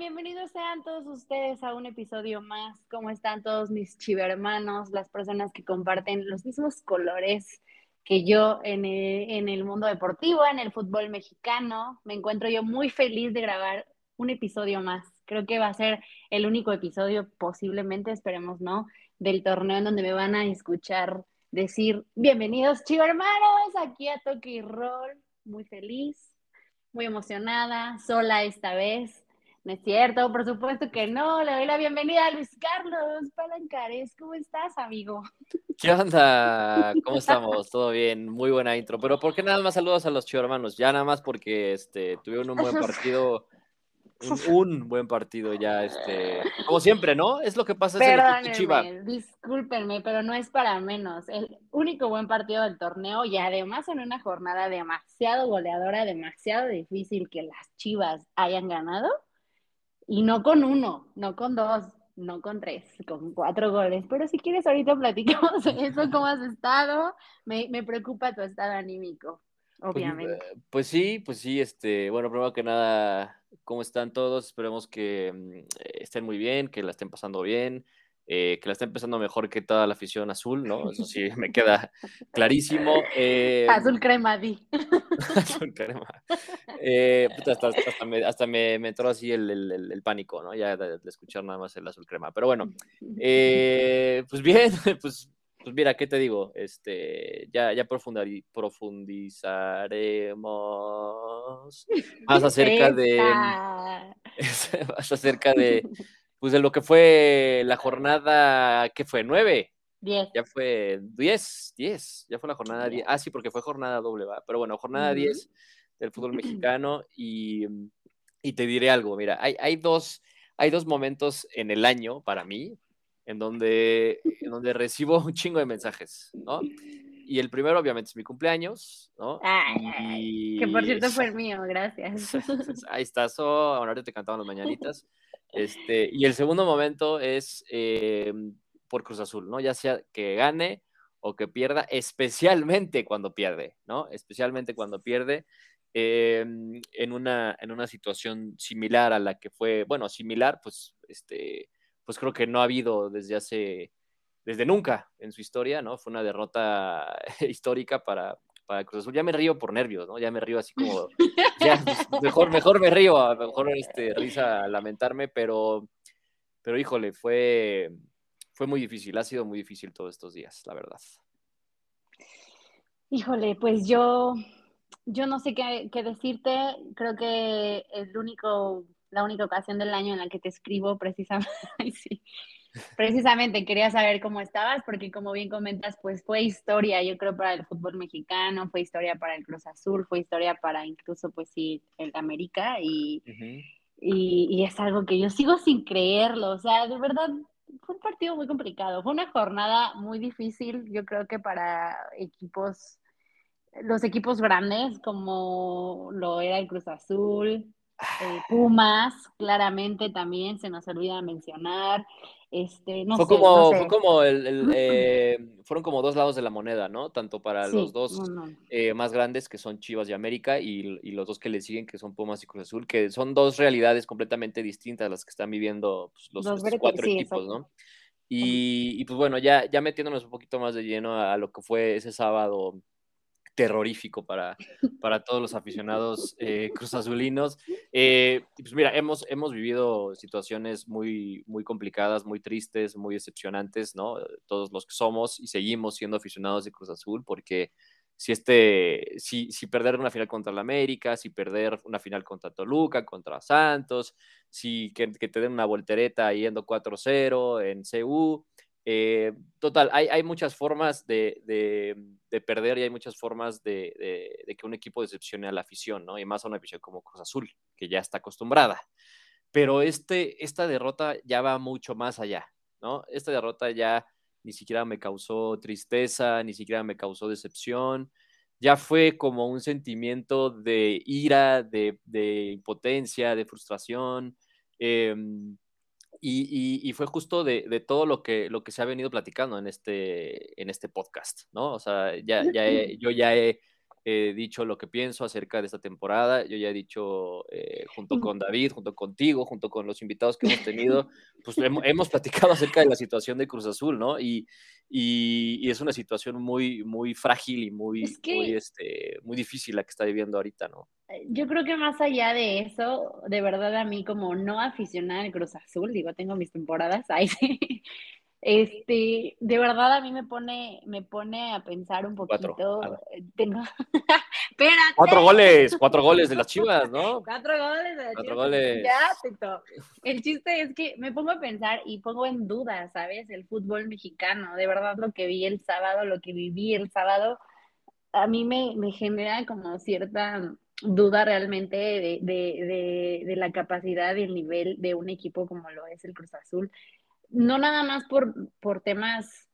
Bienvenidos sean todos ustedes a un episodio más. ¿Cómo están todos mis chivermanos, las personas que comparten los mismos colores que yo en el, en el mundo deportivo, en el fútbol mexicano? Me encuentro yo muy feliz de grabar un episodio más. Creo que va a ser el único episodio, posiblemente, esperemos no, del torneo en donde me van a escuchar decir bienvenidos chivermanos aquí a Toque y Roll. Muy feliz, muy emocionada, sola esta vez no es cierto, por supuesto que no. Le doy la bienvenida a Luis Carlos Palancares. ¿Cómo estás, amigo? ¿Qué onda? ¿Cómo estamos? Todo bien, muy buena intro. Pero ¿por qué nada más saludos a los chicos hermanos? Ya nada más porque este, tuvieron un buen partido. Un, buen partido ya, este, como siempre, ¿no? Es lo que pasa en el Chiva. Discúlpenme, pero no es para menos. El único buen partido del torneo y además en una jornada demasiado goleadora, demasiado difícil que las Chivas hayan ganado y no con uno, no con dos, no con tres, con cuatro goles. Pero si quieres, ahorita platicamos eso, cómo has estado. Me, me preocupa tu estado anímico, pues, obviamente. Pues, pues, sí, pues sí, este, bueno, primero que nada, ¿cómo están todos? Esperemos que mm, estén muy bien, que la estén pasando bien. Eh, que la está empezando mejor que toda la afición azul, ¿no? Eso sí, me queda clarísimo. Eh, azul crema, di. azul crema. Eh, hasta, hasta, me, me, entró así el, el, pánico, ¿no? Ya de, escuchar nada más el azul crema. Pero bueno, pues bien, pues, pues mira, ¿qué te digo? Este, ya, ya profundizaremos más acerca de... más acerca de pues de lo que fue la jornada, ¿qué fue? ¿Nueve? Diez. Ya fue diez, diez, ya fue la jornada diez. Ah, sí, porque fue jornada doble, ¿va? Pero bueno, jornada diez del fútbol mexicano y, y, te diré algo, mira, hay, hay, dos, hay dos momentos en el año para mí en donde, en donde recibo un chingo de mensajes, ¿no? Y el primero, obviamente, es mi cumpleaños, ¿no? Ay, Que por cierto fue el mío, gracias. Ahí estás, oh, ahora te cantaban las mañanitas. Este, y el segundo momento es eh, por Cruz Azul, ¿no? Ya sea que gane o que pierda, especialmente cuando pierde, ¿no? Especialmente cuando pierde. Eh, en, una, en una situación similar a la que fue, bueno, similar, pues, este, pues creo que no ha habido desde hace, desde nunca en su historia, ¿no? Fue una derrota histórica para, para Cruz Azul. Ya me río por nervios, ¿no? Ya me río así como, ya, mejor, mejor me río, a mejor este, risa lamentarme, pero, pero híjole, fue, fue muy difícil, ha sido muy difícil todos estos días, la verdad. Híjole, pues yo, yo no sé qué, qué decirte, creo que es el único, la única ocasión del año en la que te escribo precisamente, sí, Precisamente quería saber cómo estabas, porque como bien comentas, pues fue historia, yo creo, para el fútbol mexicano, fue historia para el Cruz Azul, fue historia para incluso, pues sí, el América, y, y, es algo que yo sigo sin creerlo, o sea, de verdad, fue un partido muy complicado, fue una jornada muy difícil, yo creo que para equipos, los equipos grandes, como lo era el Cruz Azul, eh, Pumas, claramente también se nos olvida mencionar. Este, no fue como, Fue como el, eh, fueron como dos lados de la moneda, ¿no? Tanto para los dos eh, más grandes, que son Chivas y América, y, los dos que le siguen, que son Pumas y Cruz Azul, que son dos realidades completamente distintas las que están viviendo pues, los, cuatro equipos, ¿no? Y, y, pues bueno, ya, ya metiéndonos un poquito más de lleno a lo que fue ese sábado terrorífico para, para todos los aficionados eh, cruzazulinos. Eh, pues mira, hemos, hemos vivido situaciones muy, muy complicadas, muy tristes, muy decepcionantes, ¿no? Todos los que somos y seguimos siendo aficionados de Cruz Azul, porque si, este, si, si perder una final contra la América, si perder una final contra Toluca, contra Santos, si que, que te den una voltereta yendo 4-0 en CU, eh, total, hay, muchas formas de, de, perder y hay muchas formas de, que un equipo decepcione a la afición. Y más a una afición como Cruz Azul, que ya está acostumbrada. Pero este, esta derrota ya va mucho más allá, ¿no? Esta derrota ya ni siquiera me causó tristeza, ni siquiera me causó decepción. Ya fue como un sentimiento de ira, de, impotencia, de frustración. Eh, y, fue justo de, todo lo que, lo que se ha venido platicando en este, en este podcast, ¿no? O sea, ya, ya yo ya he he dicho lo que pienso acerca de esta temporada. Yo ya he dicho, eh, junto con David, junto contigo, junto con los invitados que hemos tenido, pues hemos, platicado acerca de la situación de Cruz Azul, ¿no? Y, y, es una situación muy, muy frágil y muy, muy, este, muy difícil la que está viviendo ahorita, ¿no? Eh, yo creo que más allá de eso, de verdad a mí como no aficionada al Cruz Azul, digo, tengo mis temporadas, ahí este, de verdad a mí me pone, me pone a pensar un poquito. Eh, tengo, Cuatro goles, cuatro goles de las Chivas, ¿no? Cuatro goles de las cuatro goles. Ya, El chiste es que me pongo a pensar y pongo en duda, ¿sabes? El fútbol mexicano. De verdad lo que vi el sábado, lo que viví el sábado, a mí me, me genera como cierta duda realmente de, de, de, de la capacidad y el nivel de un equipo como lo es el Cruz Azul no nada más por, por temas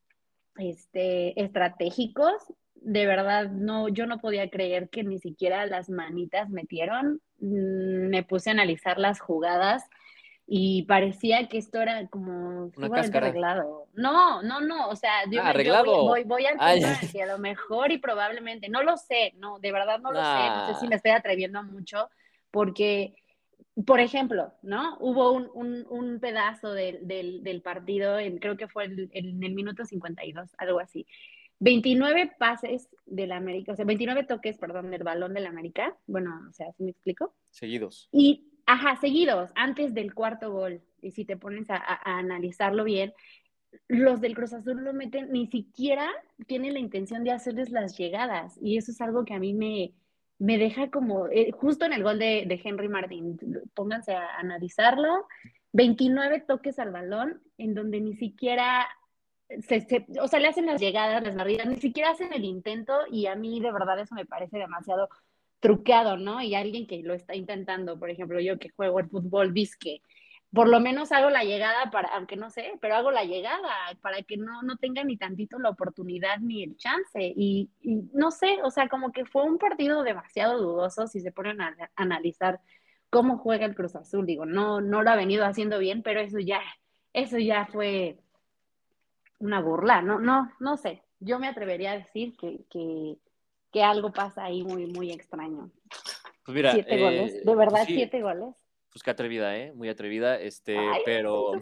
este, estratégicos, de verdad, no, yo no podía creer que ni siquiera las manitas metieron. Mm, me puse a analizar las jugadas y parecía que esto era como arreglado. No, no, no, o sea, yo, ah, voy, voy, a pensar que a lo mejor y probablemente, no lo sé, no, de verdad no lo sé, no sé si me estoy atreviendo mucho, porque por ejemplo, ¿no? Hubo un, pedazo del, partido, en, creo que fue en, el minuto 52, algo así. 29 pases del América, o sea, 29 toques, perdón, del balón del América. Bueno, o sea, ¿sí me explico? Seguidos. Y, ajá, seguidos, antes del cuarto gol. Y si te pones a, a analizarlo bien, los del Cruz Azul no meten, ni siquiera tienen la intención de hacerles las llegadas. Y eso es algo que a mí me, me deja como, eh, justo en el gol de, Henry Martin, pónganse a analizarlo, 29 toques al balón, en donde ni siquiera, se, o sea, le hacen las llegadas, las barridas, ni siquiera hacen el intento y a mí de verdad eso me parece demasiado truqueado, ¿no? Y alguien que lo está intentando, por ejemplo, yo que juego el fútbol, que por lo menos hago la llegada para, aunque no sé, pero hago la llegada para que no, no tenga ni tantito la oportunidad ni el chance. Y, no sé, o sea, como que fue un partido demasiado dudoso si se ponen a, analizar cómo juega el Cruz Azul. Digo, no, no lo ha venido haciendo bien, pero eso ya, eso ya fue una burla, no, no, no sé. Yo me atrevería a decir que, que, que algo pasa ahí muy, muy extraño. Pues mira, siete goles, de verdad, pues siete goles pues qué atrevida, ¿eh? Muy atrevida, este, pero...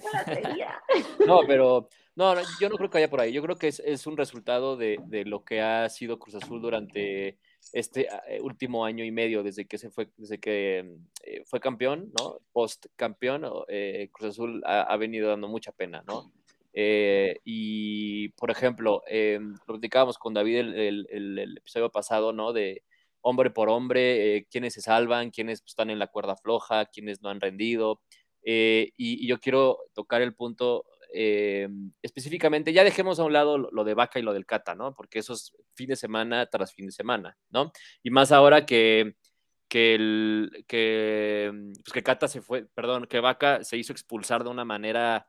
no, pero no, yo no creo que haya por ahí. Yo creo que es, un resultado de, lo que ha sido Cruz Azul durante este ah, eh, último año y medio, desde que se fue, desde que eh, fue campeón, ¿no? Post campeón, eh, Cruz Azul ha, venido dando mucha pena, ¿no? y, por ejemplo, lo platicábamos con David el, el episodio pasado, ¿no? De hombre por hombre, eh, quiénes se salvan, quiénes están en la cuerda floja, quiénes no han rendido. Eh, y, yo quiero tocar el punto eh, específicamente, ya dejemos a un lado lo, de Vaca y lo del Cata, ¿no? Porque eso es fin de semana tras fin de semana, ¿no? Y más ahora que, que, el, que, pues que Cata se fue, perdón, que Vaca se hizo expulsar de una manera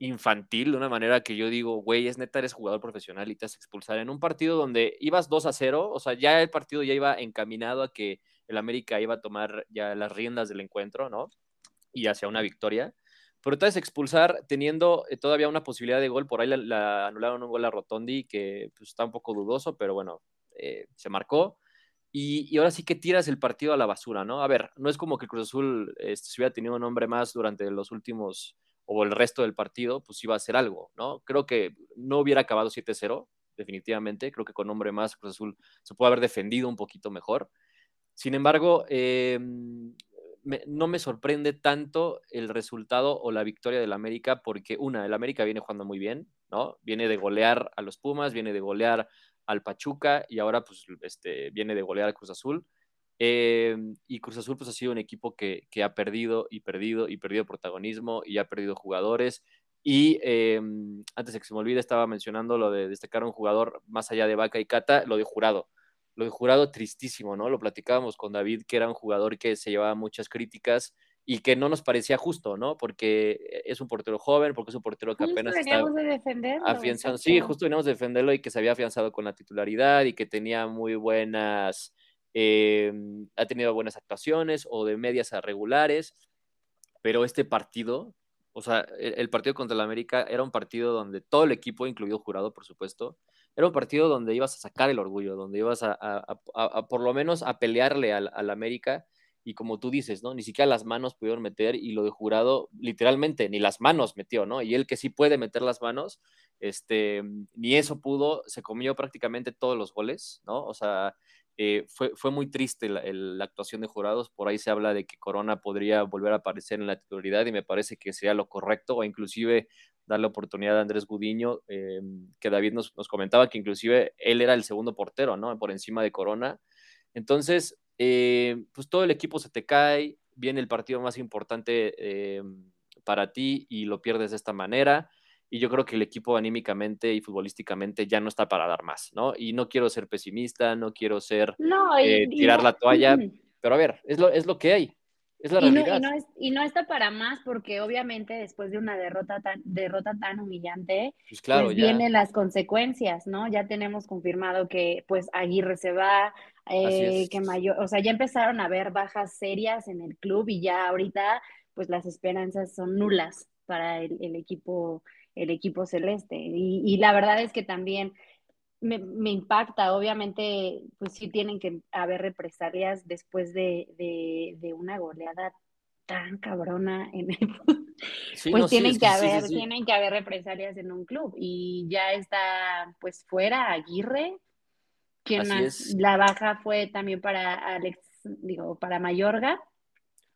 infantil, de una manera que yo digo, güey, es neta, eres jugador profesional y te has expulsar en un partido donde ibas 2 a 0, o sea, ya el partido ya iba encaminado a que el América iba a tomar ya las riendas del encuentro, ¿no? Y hacia una victoria. Pero entonces expulsar teniendo eh, todavía una posibilidad de gol, por ahí la, anularon un gol a Rotondi que pues, está un poco dudoso, pero bueno, eh, se marcó. Y, ahora sí que tiras el partido a la basura, ¿no? A ver, no es como que Cruz Azul este, se hubiera tenido un hombre más durante los últimos o el resto del partido, pues iba a hacer algo, ¿no? Creo que no hubiera acabado 7-0, definitivamente. Creo que con hombre más Cruz Azul se puede haber defendido un poquito mejor. Sin embargo, em, no me sorprende tanto el resultado o la victoria del América porque, una, el América viene jugando muy bien, ¿no? Viene de golear a los Pumas, viene de golear al Pachuca y ahora pues este, viene de golear al Cruz Azul. Eh, y Cruz Azul pues ha sido un equipo que, ha perdido y perdido y perdido protagonismo y ha perdido jugadores. Y eh, antes de que se me olvide, estaba mencionando lo de destacar a un jugador más allá de Vaca y Cata, lo de Jurado. Lo de Jurado tristísimo, ¿no? Lo platicábamos con David, que era un jugador que se llevaba muchas críticas y que no nos parecía justo, ¿no? Porque es un portero joven, porque es un portero que apenas está de defenderlo, afianzando. Sí, justo veníamos de defenderlo y que se había afianzado con la titularidad y que tenía muy buenas Em, ha tenido buenas actuaciones o de medias a regulares, pero este partido, o sea, el, partido contra el América era un partido donde todo el equipo, incluido Jurado, por supuesto, era un partido donde ibas a sacar el orgullo, donde ibas a, por lo menos a pelearle al, al, América y como tú dices, ¿no? Ni siquiera las manos pudieron meter y lo de jurado, literalmente, ni las manos metió, ¿no? Y él que sí puede meter las manos, este, ni eso pudo, se comió prácticamente todos los goles, ¿no? O sea, eh, fue, fue muy triste la, la, actuación de jurados, por ahí se habla de que Corona podría volver a aparecer en la titularidad y me parece que sería lo correcto, o inclusive darle oportunidad a Andrés Gudiño, eh, que David nos, nos, comentaba que inclusive él era el segundo portero, ¿no? Por encima de Corona. Entonces, eh, pues todo el equipo se te cae, viene el partido más importante eh, para ti y lo pierdes de esta manera. Y yo creo que el equipo anímicamente y futbolísticamente ya no está para dar más, ¿no? Y no quiero ser pesimista, no quiero ser no, tirar la toalla, pero a ver, es lo, es lo que hay y No, está para más porque obviamente después de una derrota tan, derrota tan humillante, pues, claro, pues vienen las consecuencias, ¿no? Ya tenemos confirmado que pues Aguirre se va, eh, que mayor, o sea, ya empezaron a haber bajas serias en el club y ya ahorita pues las esperanzas son nulas para el, equipo el equipo celeste. Y, y la verdad es que también me, me, impacta, obviamente, pues sí tienen que haber represalias después de, de, una goleada tan cabrona en el pues tienen que haber, tienen que haber represalias en un club. Y ya está pues fuera Aguirre, quien la baja fue también para Alex, digo, para Mayorga,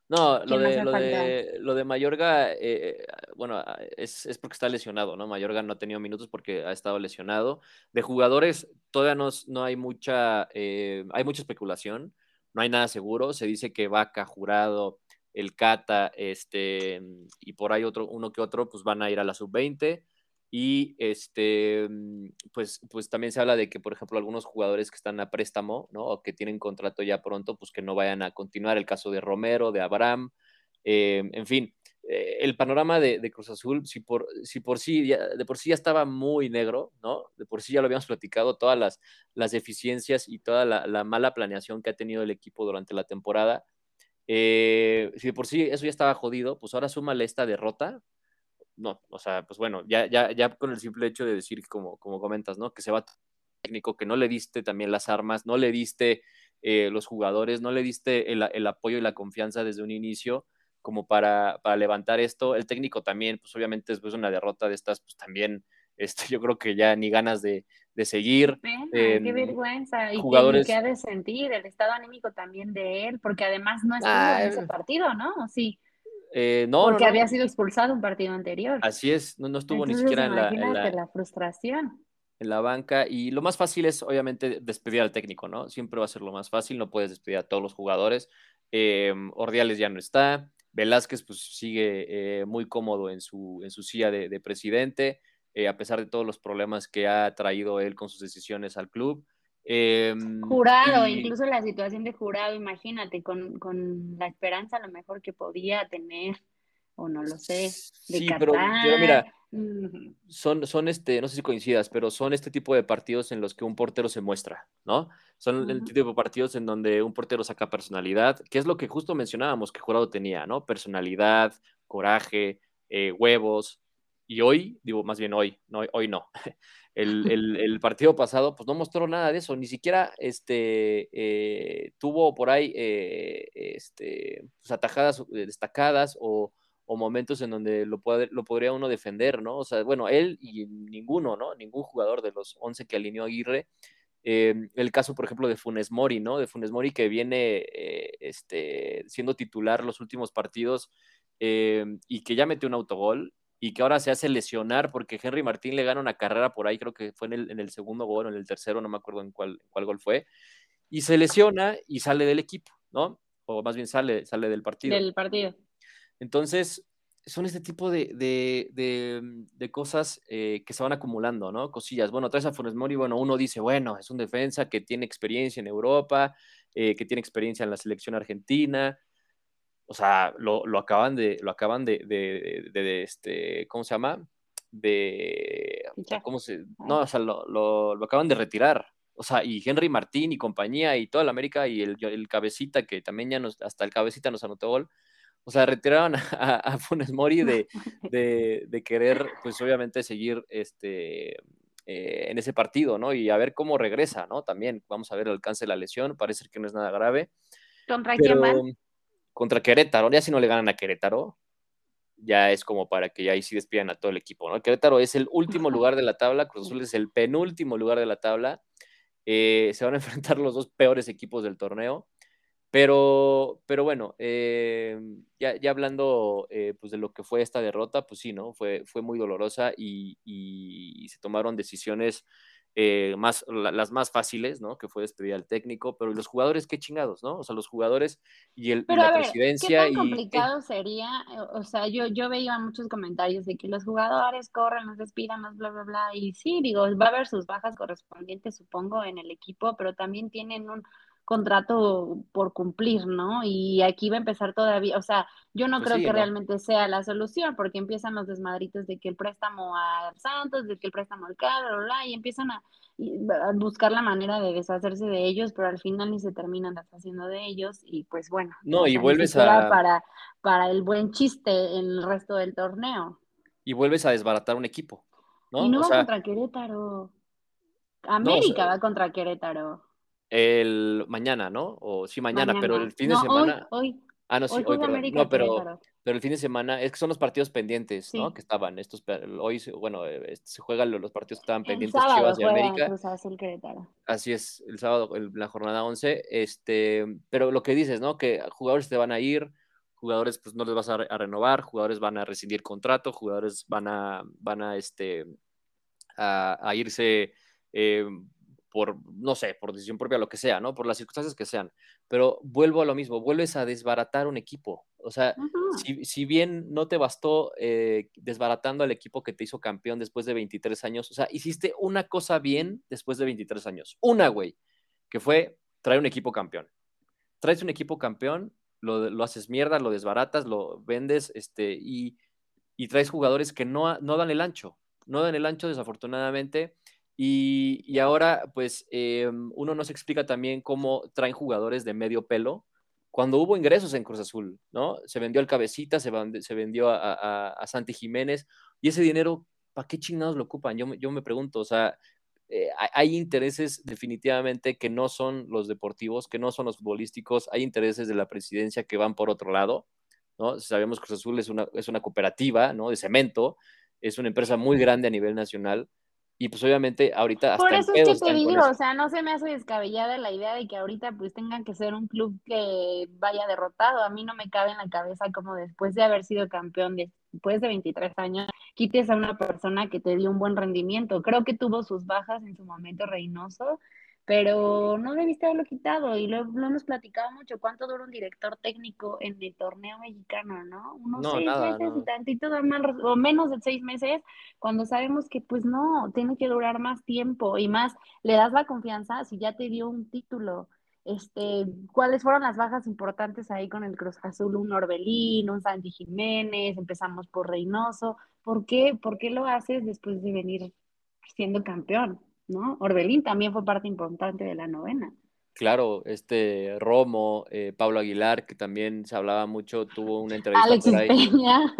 no, lo de, lo, de, lo de Mayorga, eh, bueno, ah, es, es, porque está lesionado, ¿no? Mayorga no ha tenido minutos porque ha estado lesionado. De jugadores, todavía no, no hay mucha, eh, hay mucha especulación, no hay nada seguro. Se dice que Vaca, Jurado, el Cata, este, y por ahí otro, uno que otro, pues van a ir a la sub-20. Y este, mm, pues, pues también se habla de que, por ejemplo, algunos jugadores que están a préstamo, ¿no? O que tienen contrato ya pronto, pues que no vayan a continuar. El caso de Romero, de Abraham, eh, en fin. Eh, el panorama de, Cruz Azul, si por, si por sí, de por sí ya estaba muy negro, ¿no? De por sí ya lo habíamos platicado, todas las, las deficiencias y toda la, mala planeación que ha tenido el equipo durante la temporada. Eh, si de por sí eso ya estaba jodido, pues ahora súmale esta derrota, no, o sea, pues bueno, ya, ya, ya con el simple hecho de decir, como, como comentas, ¿no? Que se va técnico, que no le diste también las armas, no le diste eh, los jugadores, no le diste el, el, apoyo y la confianza desde un inicio como para, para, levantar esto. El técnico también, pues obviamente después de una derrota de estas, pues también, este, yo creo que ya ni ganas de, de seguir. qué vergüenza. Y jugadores... qué ha de sentir el estado anímico también de él, porque además no estuvo ah, en ese partido, ¿no? Sí. Eh, no, Porque había sido expulsado un partido anterior. Así es, no, estuvo ni siquiera en la, en la, frustración. En la banca. Y lo más fácil es, obviamente, despedir al técnico, ¿no? Siempre va a ser lo más fácil, no puedes despedir a todos los jugadores. Eh, Ordiales ya no está. Velázquez, pues sigue eh, muy cómodo en su, en su silla de, presidente, a pesar de todos los problemas que ha traído él con sus decisiones al club. Em, jurado, incluso la situación de jurado, imagínate, con, con, la esperanza a lo mejor que podía tener, o no lo sé, de sí, pero, mira, son, son este, no sé si coincidas, pero son este tipo de partidos en los que un portero se muestra, ¿no? Son el tipo de partidos en donde un portero saca personalidad, que es lo que justo mencionábamos que Jurado tenía, ¿no? Personalidad, coraje, eh, huevos, y hoy, digo, más bien hoy, no, hoy no. El, el, partido pasado, pues no mostró nada de eso, ni siquiera este, eh, tuvo por ahí eh, este, pues, atajadas eh, destacadas o, momentos en donde lo, puede, lo podría uno defender, ¿no? O sea, bueno, él y ninguno, ¿no? Ningún jugador de los 11 que alineó Aguirre. el caso, por ejemplo, de Funes Mori, ¿no? De Funes Mori que viene este, siendo titular los últimos partidos y que ya metió un autogol y que ahora se hace lesionar porque Henry Martín le gana una carrera por ahí, creo que fue en el, en el segundo gol o en el tercero, no me acuerdo en cuál, cuál gol fue, y se lesiona y sale del equipo, ¿no? O más bien sale, sale del partido. Del partido. Entonces, son este tipo de, de, de, cosas eh, que se van acumulando, ¿no? Cosillas. Bueno, traes a Funes Mori, bueno, uno dice, bueno, es un defensa que tiene experiencia en Europa, eh, que tiene experiencia en la selección argentina, o sea, lo, lo acaban de, lo acaban de, de, de, este, ¿cómo se llama? De, ¿cómo se? No, o sea, lo, lo, lo, acaban de retirar. O sea, y Henry Martín y compañía y toda la América y el, el cabecita, que también ya nos, hasta el cabecita nos anotó gol. O sea, retiraron a, a Funes Mori de, de, de, querer, pues obviamente, seguir este, eh, en ese partido, ¿no? Y a ver cómo regresa, ¿no? También vamos a ver el alcance de la lesión, parece que no es nada grave. ¿Contra quién van? Contra Querétaro, ya si no le ganan a Querétaro, ya es como para que ya ahí sí despidan a todo el equipo, ¿no? Querétaro es el último lugar de la tabla, Cruz Azul es el penúltimo lugar de la tabla. Eh, se van a enfrentar los dos peores equipos del torneo. Pero, pero bueno, eh, ya, ya, hablando eh, pues de lo que fue esta derrota, pues sí, ¿no? Fue, fue muy dolorosa y, y se tomaron decisiones eh, más, las más fáciles, ¿no? Que fue despedir al técnico, pero los jugadores, qué chingados, ¿no? O sea, los jugadores y, el, la presidencia. ¿qué tan complicado sería? O sea, yo, yo veía muchos comentarios de que los jugadores corren, los despidan, bla, bla, bla. Y sí, digo, va a haber sus bajas correspondientes, supongo, en el equipo, pero también tienen un contrato por cumplir, ¿no? Y aquí va a empezar todavía, o sea, yo no pues creo que realmente sea la solución, porque empiezan los desmadritos de que el préstamo a Santos, de que el préstamo al Carlos, y empiezan a, buscar la manera de deshacerse de ellos, pero al final ni se terminan deshaciendo de ellos, y pues bueno. No, y vuelves a... Para, para el buen chiste en el resto del torneo. Y vuelves a desbaratar un equipo, ¿no? Y no va contra Querétaro. América va contra Querétaro el mañana, ¿no? O sí, mañana, pero el fin de semana. Hoy, Ah, no, sí, hoy, pero, no, pero, pero, el fin de semana, es que son los partidos pendientes, ¿no? Que estaban estos, hoy, bueno, eh, se juegan los partidos que estaban pendientes Chivas de América. Así es, el sábado, la jornada 11, este, pero lo que dices, ¿no? Que jugadores te van a ir, jugadores pues no les vas a, renovar, jugadores van a rescindir contrato, jugadores van a, van a, este, a, irse eh, por, no sé, por decisión propia, lo que sea, ¿no? Por las circunstancias que sean. Pero vuelvo a lo mismo, vuelves a desbaratar un equipo. O sea, si, bien no te bastó eh, desbaratando al equipo que te hizo campeón después de 23 años, o sea, hiciste una cosa bien después de 23 años. Una, güey, que fue traer un equipo campeón. Traes un equipo campeón, lo, lo haces mierda, lo desbaratas, lo vendes, este, y, y traes jugadores que no, no dan el ancho. No dan el ancho, desafortunadamente y, ahora, pues, eh, uno no se explica también cómo traen jugadores de medio pelo cuando hubo ingresos en Cruz Azul, ¿no? Se vendió al Cabecita, se, se vendió a, Santi Jiménez, y ese dinero, ¿para qué chingados lo ocupan? Yo, yo me pregunto, o sea, eh, hay intereses definitivamente que no son los deportivos, que no son los futbolísticos, hay intereses de la presidencia que van por otro lado, ¿no? Sabemos que Cruz Azul es una, es una cooperativa, ¿no? De cemento, es una empresa muy grande a nivel nacional, y pues obviamente ahorita hasta Por eso es que te digo, o sea, no se me hace descabellada la idea de que ahorita pues tengan que ser un club que vaya derrotado. A mí no me cabe en la cabeza como después de haber sido campeón después de 23 años, quites a una persona que te dio un buen rendimiento. Creo que tuvo sus bajas en su momento Reynoso, pero no debiste haberlo quitado y lo, hemos platicado mucho. ¿Cuánto dura un director técnico en el torneo mexicano, no? Unos seis meses y tantito más, o menos de seis meses, cuando sabemos que pues no, tiene que durar más tiempo y más, le das la confianza si ya te dio un título. Este, ¿cuáles fueron las bajas importantes ahí con el Cruz Azul? Un Orbelín, un Santi Jiménez, empezamos por Reynoso. ¿Por qué? ¿Por qué lo haces después de venir siendo campeón? ¿No? Orbelín también fue parte importante de la novena. Claro, este Romo, eh, Pablo Aguilar, que también se hablaba mucho, tuvo una entrevista Alex Peña.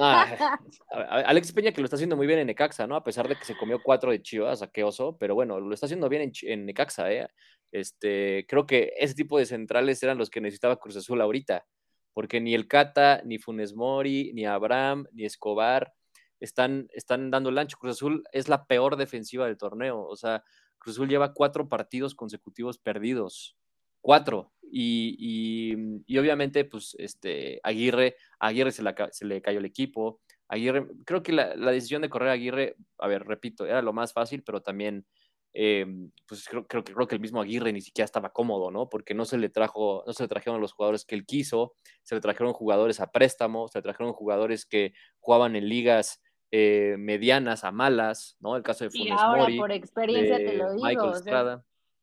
Ah, Alex Peña que lo está haciendo muy bien en Necaxa, ¿no? A pesar de que se comió cuatro de Chivas, a qué oso, pero bueno, lo está haciendo bien en, Necaxa, ¿eh? Este, creo que ese tipo de centrales eran los que necesitaba Cruz Azul ahorita, porque ni el Cata, ni Funes Mori, ni Abraham, ni Escobar, están, están dando el ancho. Cruz Azul es la peor defensiva del torneo. O sea, Cruz Azul lleva cuatro partidos consecutivos perdidos. Cuatro. Y, y, obviamente, pues, este, Aguirre, Aguirre se, se, le cayó el equipo. Aguirre, creo que la, decisión de correr a Aguirre, a ver, repito, era lo más fácil, pero también, eh, pues creo, creo, creo, que el mismo Aguirre ni siquiera estaba cómodo, ¿no? Porque no se le trajo, no se le trajeron los jugadores que él quiso, se le trajeron jugadores a préstamo, se le trajeron jugadores que jugaban en ligas eh, medianas a malas, ¿no? El caso de Funes y ahora, por experiencia te lo digo,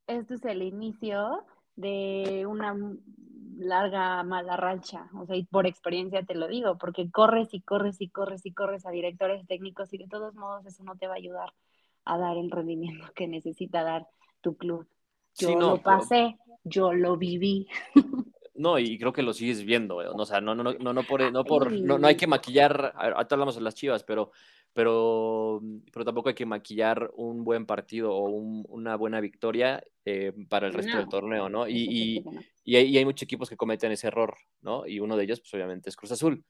este es el inicio de una larga mala rancha, o sea, y por experiencia te lo digo, porque corres y corres y corres y corres a directores técnicos y de todos modos eso no te va a ayudar a dar el rendimiento que necesita dar tu club. Yo lo pasé, yo lo viví. No, y creo que lo sigues viendo, o sea, no, no, no, no, por, no, por, no, no hay que maquillar, ahorita hablamos de las chivas, pero, pero, pero tampoco hay que maquillar un buen partido o una buena victoria eh, para el resto del torneo, ¿no? Y, y, hay, muchos equipos que cometen ese error, ¿no? Y uno de ellos, pues obviamente, es Cruz Azul.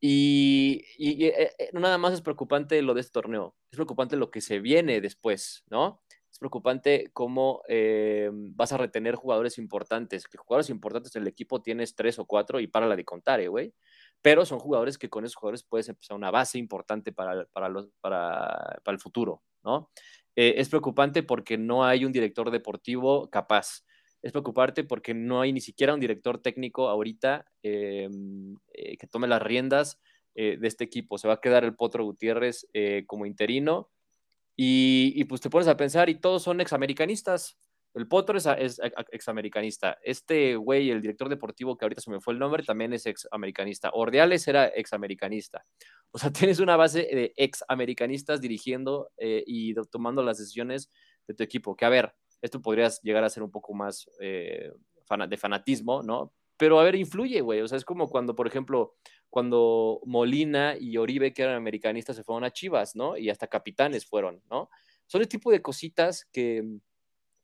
Y, y eh, eh, nada más es preocupante lo de este torneo, es preocupante lo que se viene después, ¿no? Es preocupante cómo eh, vas a retener jugadores importantes. Que jugadores importantes del equipo tienes tres o cuatro y para la de contar, ¿eh, güey. Pero son jugadores que con esos jugadores puedes empezar una base importante para, para, los, para, para el futuro, ¿no? Eh, es preocupante porque no hay un director deportivo capaz. Es preocupante porque no hay ni siquiera un director técnico ahorita em, que tome las riendas de este equipo. Se va a quedar el Potro Gutiérrez como interino y, pues te pones a pensar y todos son examericanistas. El Potro es, es examericanista. Este güey, el director deportivo, que ahorita se me fue el nombre, también es examericanista. Ordeales era examericanista. O sea, tienes una base de examericanistas dirigiendo eh, y tomando las decisiones de tu equipo. Que a ver, esto podría llegar a ser un poco más eh, de fanatismo, ¿no? Pero a ver, influye, güey. O sea, es como cuando, por ejemplo, cuando Molina y Oribe, que eran americanistas, se fueron a Chivas, ¿no? Y hasta capitanes fueron, ¿no? Son el tipo de cositas que,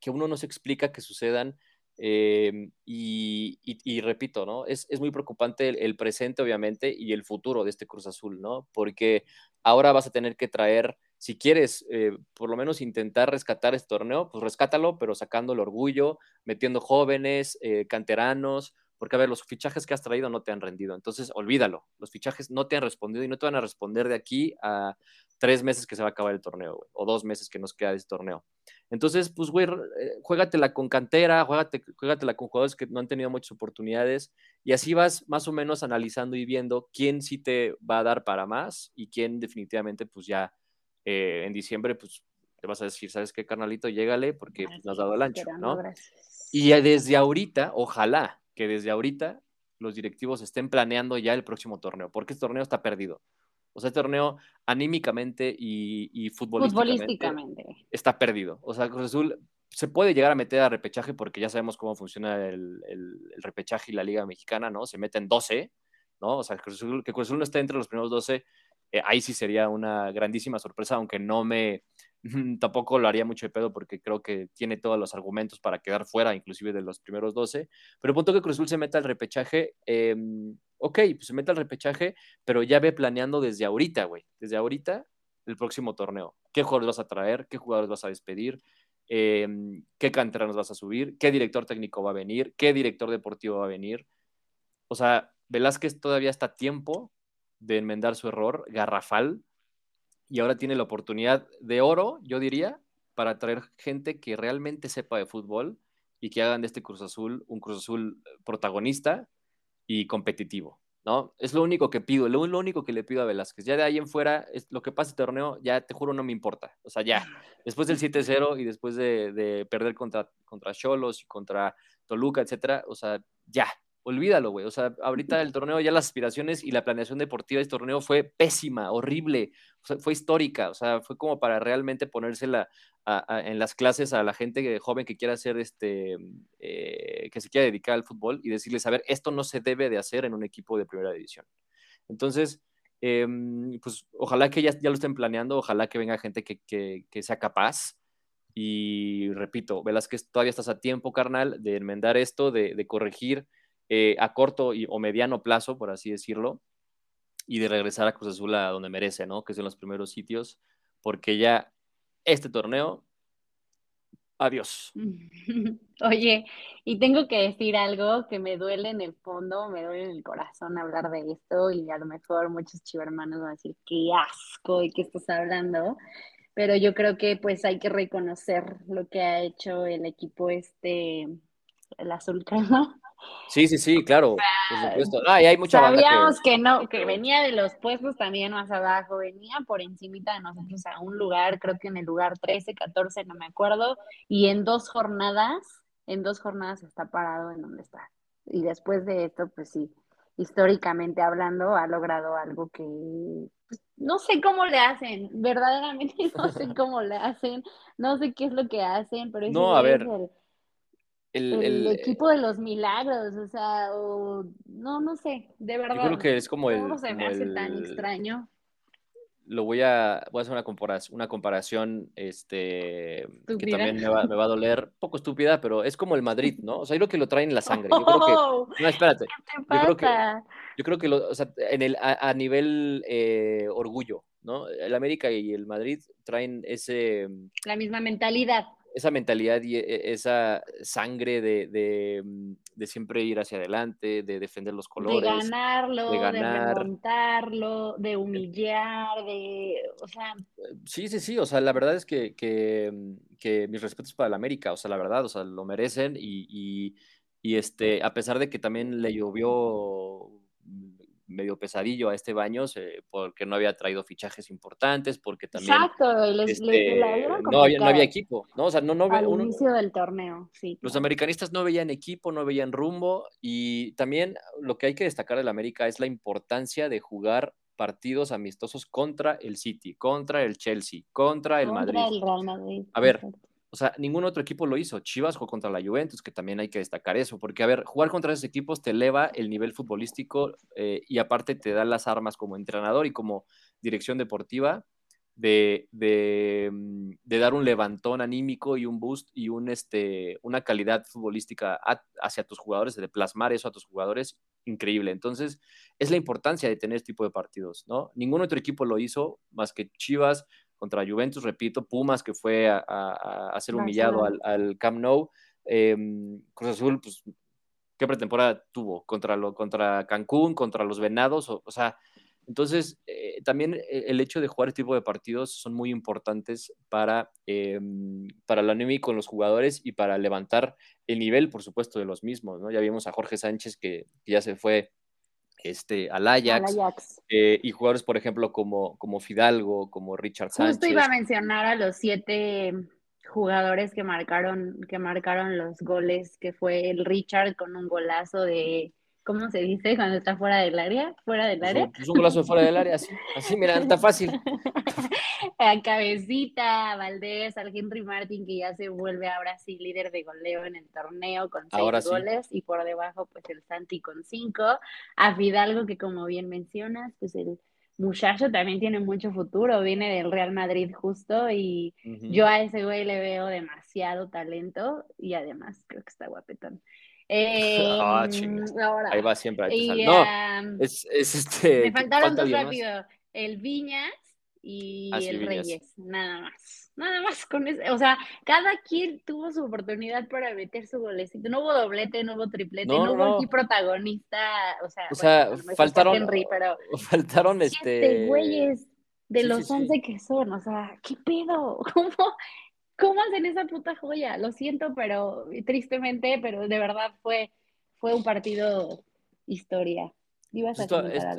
que uno no se explica que sucedan. Eh, y, repito, ¿no? Es, muy preocupante el, presente, obviamente, y el futuro de este Cruz Azul, ¿no? Porque ahora vas a tener que traer, si quieres, eh, por lo menos intentar rescatar este torneo, pues rescátalo, pero sacando el orgullo, metiendo jóvenes, eh, canteranos, porque, a ver, los fichajes que has traído no te han rendido. Entonces, olvídalo. Los fichajes no te han respondido y no te van a responder de aquí a tres meses que se va a acabar el torneo, güey, o dos meses que nos queda de este torneo. Entonces, pues, güey, eh, juégatela con cantera, juégate, juégatela con jugadores que no han tenido muchas oportunidades y así vas más o menos analizando y viendo quién sí te va a dar para más y quién definitivamente, pues, ya eh, en diciembre, pues, te vas a decir, ¿sabes qué, carnalito? Llégale porque pues, nos has dado el ancho, ¿no? Y desde ahorita, ojalá, que desde ahorita los directivos estén planeando ya el próximo torneo, porque este torneo está perdido. O sea, este torneo anímicamente y, futbolísticamente, está perdido. O sea, Cruz Azul se puede llegar a meter a repechaje porque ya sabemos cómo funciona el, repechaje y la Liga Mexicana, ¿no? Se meten 12, ¿no? O sea, que Cruz Azul no esté entre los primeros 12, eh, ahí sí sería una grandísima sorpresa, aunque no me, tampoco lo haría mucho de pedo porque creo que tiene todos los argumentos para quedar fuera, inclusive de los primeros 12. Pero punto que Cruzul se meta al repechaje, em, ok, pues se mete al repechaje, pero ya ve planeando desde ahorita, güey, desde ahorita el próximo torneo. ¿Qué jugadores vas a traer? ¿Qué jugadores vas a despedir? Em, ¿Qué cantera nos vas a subir? ¿Qué director técnico va a venir? ¿Qué director deportivo va a venir? O sea, Velázquez todavía está a tiempo de enmendar su error garrafal y ahora tiene la oportunidad de oro, yo diría, para traer gente que realmente sepa de fútbol y que hagan de este Cruz Azul un Cruz Azul protagonista y competitivo, ¿no? Es lo único que pido, lo, único que le pido a Velázquez. Ya de ahí en fuera, es, lo que pasa este torneo, ya te juro no me importa. O sea, ya, después del 7-0 y después de, de, perder contra, contra Cholos y contra Toluca, etcétera, o sea, ya, olvídalo, güey. O sea, ahorita el torneo, ya las aspiraciones y la planeación deportiva de este torneo fue pésima, horrible, fue histórica, o sea, fue como para realmente ponérsela en las clases a la gente joven que quiera hacer este, eh, que se quiera dedicar al fútbol y decirles, a ver, esto no se debe de hacer en un equipo de primera división. Entonces, em, pues ojalá que ya, ya, lo estén planeando, ojalá que venga gente que, que, sea capaz. Y repito, Velázquez, todavía estás a tiempo, carnal, de enmendar esto, de corregir eh, a corto y, o mediano plazo, por así decirlo, y de regresar a Cruz Azul a donde merece, ¿no? Que es en los primeros sitios, porque ya este torneo, adiós. Oye, y tengo que decir algo que me duele en el fondo, me duele en el corazón hablar de esto, y a lo mejor muchos chivermanos van a decir, qué asco y qué estás hablando, pero yo creo que pues hay que reconocer lo que ha hecho el equipo este, el azul Sí, sí, sí, claro, por supuesto. Ah, y hay mucha Sabíamos que... no, que venía de los puestos también más abajo, venía por encimita de nosotros a un lugar, creo que en el lugar 13, 14, no me acuerdo, y en dos jornadas, en dos jornadas está parado en donde está. Y después de esto, pues sí, históricamente hablando, ha logrado algo que pues, no sé cómo le hacen, verdaderamente no sé cómo le hacen, no sé qué es lo que hacen, pero no, a ver. el, equipo de los milagros, o sea, no, no sé, de verdad. Yo creo que es como el. ¿Cómo se me hace tan extraño? Lo voy a, voy a hacer una comparación, una comparación este, que también me va, a doler, poco estúpida, pero es como el Madrid, ¿no? O sea, yo creo que lo traen en la sangre. Yo creo que, oh, no, espérate. Yo creo que, yo creo que lo, o sea, en el, a, nivel eh, orgullo, ¿no? El América y el Madrid traen ese... La misma mentalidad esa mentalidad y e, esa sangre de, mm, de, siempre ir hacia adelante, de defender los colores. De ganarlo, de, ganar. de remontarlo, de humillar, de, o sea... Sí, sí, sí, o sea, la verdad es que, que, mm, que mis respetos para el América, o sea, la verdad, o sea, lo merecen y, y, y este, a pesar de que también le llovió medio pesadillo a este baño porque no había traído fichajes importantes, porque también... Exacto, les, este, no, había, no, había, equipo, ¿no? O sea, no, no Al inicio del torneo, sí. Los americanistas no veían equipo, no veían rumbo y también lo que hay que destacar del América es la importancia de jugar partidos amistosos contra el City, contra el Chelsea, contra el Madrid. El Real Madrid. A ver, o sea, ningún otro equipo lo hizo. Chivas jugó contra la Juventus, que también hay que destacar eso, porque, a ver, jugar contra esos equipos te eleva el nivel futbolístico eh, y aparte te da las armas como entrenador y como dirección deportiva de, mm, dar un levantón anímico y un boost y este, una calidad futbolística hacia tus jugadores, de plasmar eso a tus jugadores, increíble. Entonces, es la importancia de tener este tipo de partidos, ¿no? Ningún otro equipo lo hizo más que Chivas, contra Juventus, repito, Pumas, que fue a, ser humillado al, Camp Nou. Em, Cruz Azul, pues, ¿qué pretemporada tuvo? Contra, lo, contra Cancún, contra los Venados, o, sea, entonces, eh, también e, el hecho de jugar este tipo de partidos son muy importantes para, em, para la anémico con los jugadores y para levantar el nivel, por supuesto, de los mismos, ¿no? Ya vimos a Jorge Sánchez que ya se fue este, al Ajax, eh, y jugadores, por ejemplo, como, como Fidalgo, como Richard Sánchez. Justo iba a mencionar a los siete jugadores que marcaron, que marcaron los goles, que fue el Richard con un golazo de ¿cómo se dice cuando está fuera del área? ¿Fuera del área? Es un, golazo fuera del área, así, así mira, está fácil. a Cabecita, Valdés, al Henry Martin, que ya se vuelve ahora sí líder de goleo en el torneo con seis goles, y por debajo, pues el Santi con cinco. A Fidalgo, que como bien mencionas, pues el muchacho también tiene mucho futuro, viene del Real Madrid justo, y yo a ese güey le veo demasiado talento, y además creo que está guapetón. Ah, em, Ahí va siempre. no, es, este. Me faltaron dos rápido. El Viñas y ah, el Reyes. Nada más. Nada más con eso. O sea, cada quien tuvo su oportunidad para meter su golecito. No hubo doblete, no hubo triplete, no, hubo aquí protagonista. O sea, o sea faltaron. pero faltaron este. güeyes de los once que son. O sea, ¿qué pedo? ¿Cómo? ¿Cómo hacen esa puta joya? Lo siento, pero tristemente, pero de verdad fue, fue un partido historia.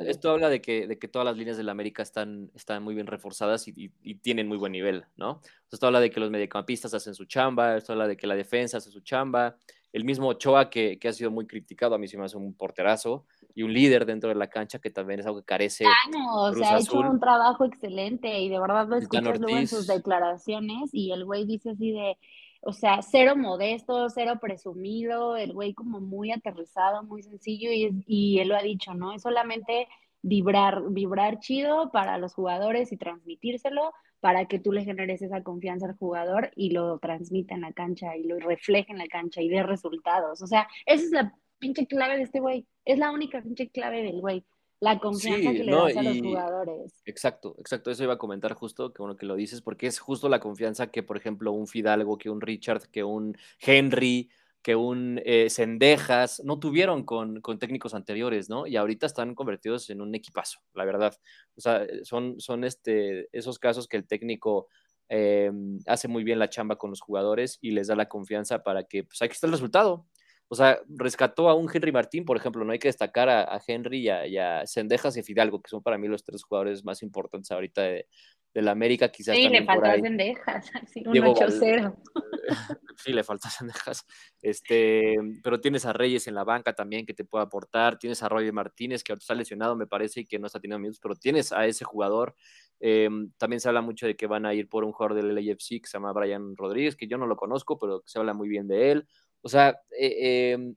esto, habla de que, de que todas las líneas de la América están, están muy bien reforzadas y, tienen muy buen nivel, ¿no? Esto habla de que los mediocampistas hacen su chamba, esto habla de que la defensa hace su chamba. El mismo Ochoa, que, que ha sido muy criticado, a mí sí me hace un porterazo y un líder dentro de la cancha, que también es algo que carece. o sea, ha hecho un trabajo excelente y de verdad lo escuchas luego en sus declaraciones y el güey dice así de, o sea, cero modesto, cero presumido, el güey como muy aterrizado, muy sencillo y, y él lo ha dicho, ¿no? Es solamente vibrar, vibrar chido para los jugadores y transmitírselo para que tú le generes esa confianza al jugador y lo transmita en la cancha y lo refleje en la cancha y dé resultados. O sea, esa es la pinche clave de este güey. Es la única pinche clave del güey. La confianza que le das a los jugadores. Exacto, exacto. Eso iba a comentar justo, que bueno que lo dices, porque es justo la confianza que, por ejemplo, un Fidalgo, que un Richard, que un Henry, que un eh, Sendejas no tuvieron con, con, técnicos anteriores, ¿no? Y ahorita están convertidos en un equipazo, la verdad. O sea, son, son este, esos casos que el técnico eh, hace muy bien la chamba con los jugadores y les da la confianza para que, pues, aquí está el resultado o sea, rescató a un Henry Martín, por ejemplo, no hay que destacar a, Henry y a, y a, Sendejas y Fidalgo, que son para mí los tres jugadores más importantes ahorita de, la América, quizás. Sí, le faltó a Sendejas, un 8-0. sí, le falta a Sendejas. Este, pero tienes a Reyes en la banca también que te puede aportar, tienes a Roy Martínez, que ahorita está lesionado, me parece, y que no está teniendo minutos, pero tienes a ese jugador. Em, también se habla mucho de que van a ir por un jugador del LAFC que se llama Brian Rodríguez, que yo no lo conozco, pero se habla muy bien de él. O sea, eh, em,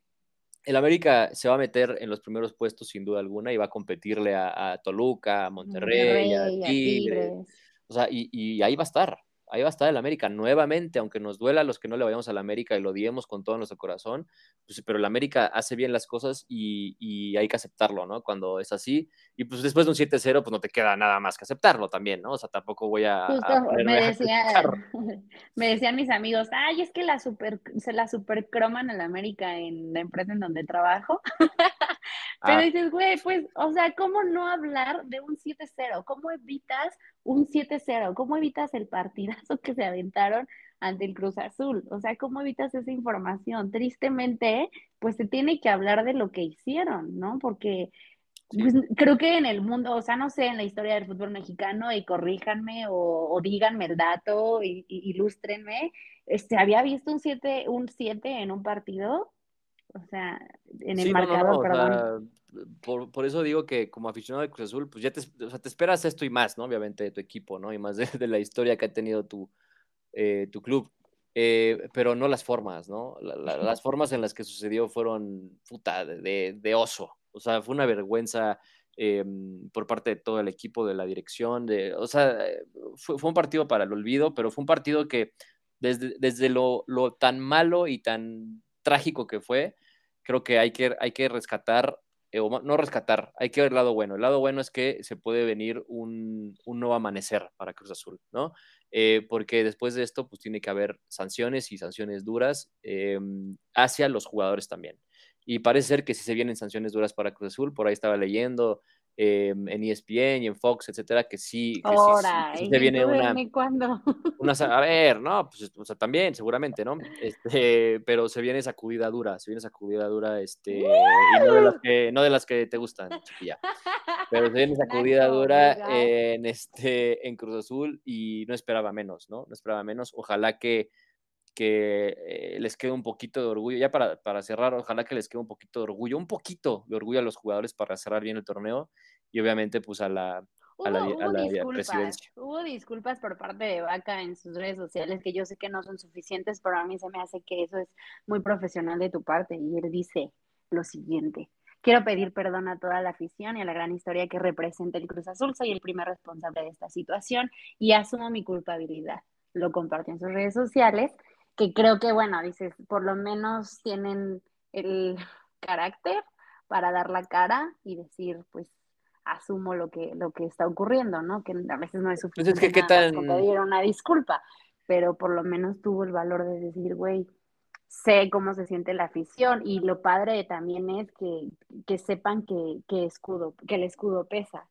el América se va a meter en los primeros puestos sin duda alguna y va a competirle a, Toluca, a Monterrey, a Tigres. O sea, y, y, ahí va a estar ahí va a estar el América nuevamente, aunque nos duela a los que no le vayamos al América y lo odiemos con todo nuestro corazón, pues, pero el América hace bien las cosas y, hay que aceptarlo, ¿no? Cuando es así. Y pues después de un 7-0, pues no te queda nada más que aceptarlo también, ¿no? O sea, tampoco voy a... me, me, decían mis amigos, ay, es que la super, se la supercroman el América en la empresa en donde trabajo. Pero ah. dices, güey, pues, o sea, ¿cómo no hablar de un 7-0? ¿Cómo evitas un 7-0? ¿Cómo evitas el partidazo que se aventaron ante el Cruz Azul? O sea, ¿cómo evitas esa información? Tristemente, pues se tiene que hablar de lo que hicieron, ¿no? Porque pues, creo que en el mundo, o sea, no sé, en la historia del fútbol mexicano, y corríjanme o, díganme el dato y, y ilústrenme, este, había visto un 7 un siete en un partido o sea, en el marcador, perdón. por, eso digo que como aficionado de Cruz Azul, pues ya te, o sea, te esperas esto y más, ¿no? Obviamente de tu equipo, ¿no? Y más de, la historia que ha tenido tu, eh, tu club. Eh, pero no las formas, ¿no? las formas en las que sucedió fueron puta de, de oso. O sea, fue una vergüenza eh, por parte de todo el equipo, de la dirección, de, o sea, fue, fue, un partido para el olvido, pero fue un partido que desde, desde lo, lo tan malo y tan trágico que fue, creo que hay que, hay que rescatar, eh, o no rescatar, hay que ver el lado bueno. El lado bueno es que se puede venir un, un nuevo amanecer para Cruz Azul, ¿no? Eh, porque después de esto, pues tiene que haber sanciones y sanciones duras em, hacia los jugadores también. Y parece ser que si se vienen sanciones duras para Cruz Azul, por ahí estaba leyendo, Em, en ESPN y en Fox, etcétera, que sí, que Ahora, sí, viene una, una, a ver, no, pues o sea, también, seguramente, ¿no? Este, pero se viene sacudida dura, se viene sacudida dura, este, y no de las que, no de las que te gustan, chiquilla. Pero se viene sacudida dura en este, en Cruz Azul y no esperaba menos, ¿no? No esperaba menos. Ojalá que que eh, les quede un poquito de orgullo, ya para, para, cerrar, ojalá que les quede un poquito de orgullo, un poquito de orgullo a los jugadores para cerrar bien el torneo y obviamente pues a la, a la, a la presidencia. Hubo disculpas por parte de Vaca en sus redes sociales que yo sé que no son suficientes, pero a mí se me hace que eso es muy profesional de tu parte y él dice lo siguiente. Quiero pedir perdón a toda la afición y a la gran historia que representa el Cruz Azul. Soy el primer responsable de esta situación y asumo mi culpabilidad. Lo compartió en sus redes sociales que creo que, bueno, dices, por lo menos tienen el carácter para dar la cara y decir, pues, asumo lo que, lo que está ocurriendo, ¿no? Que a veces no es pues suficiente es que, ¿qué pedir una disculpa, pero por lo menos tuvo el valor de decir, güey, sé cómo se siente la afición y lo padre también es que, que sepan que, que, escudo, que el escudo pesa.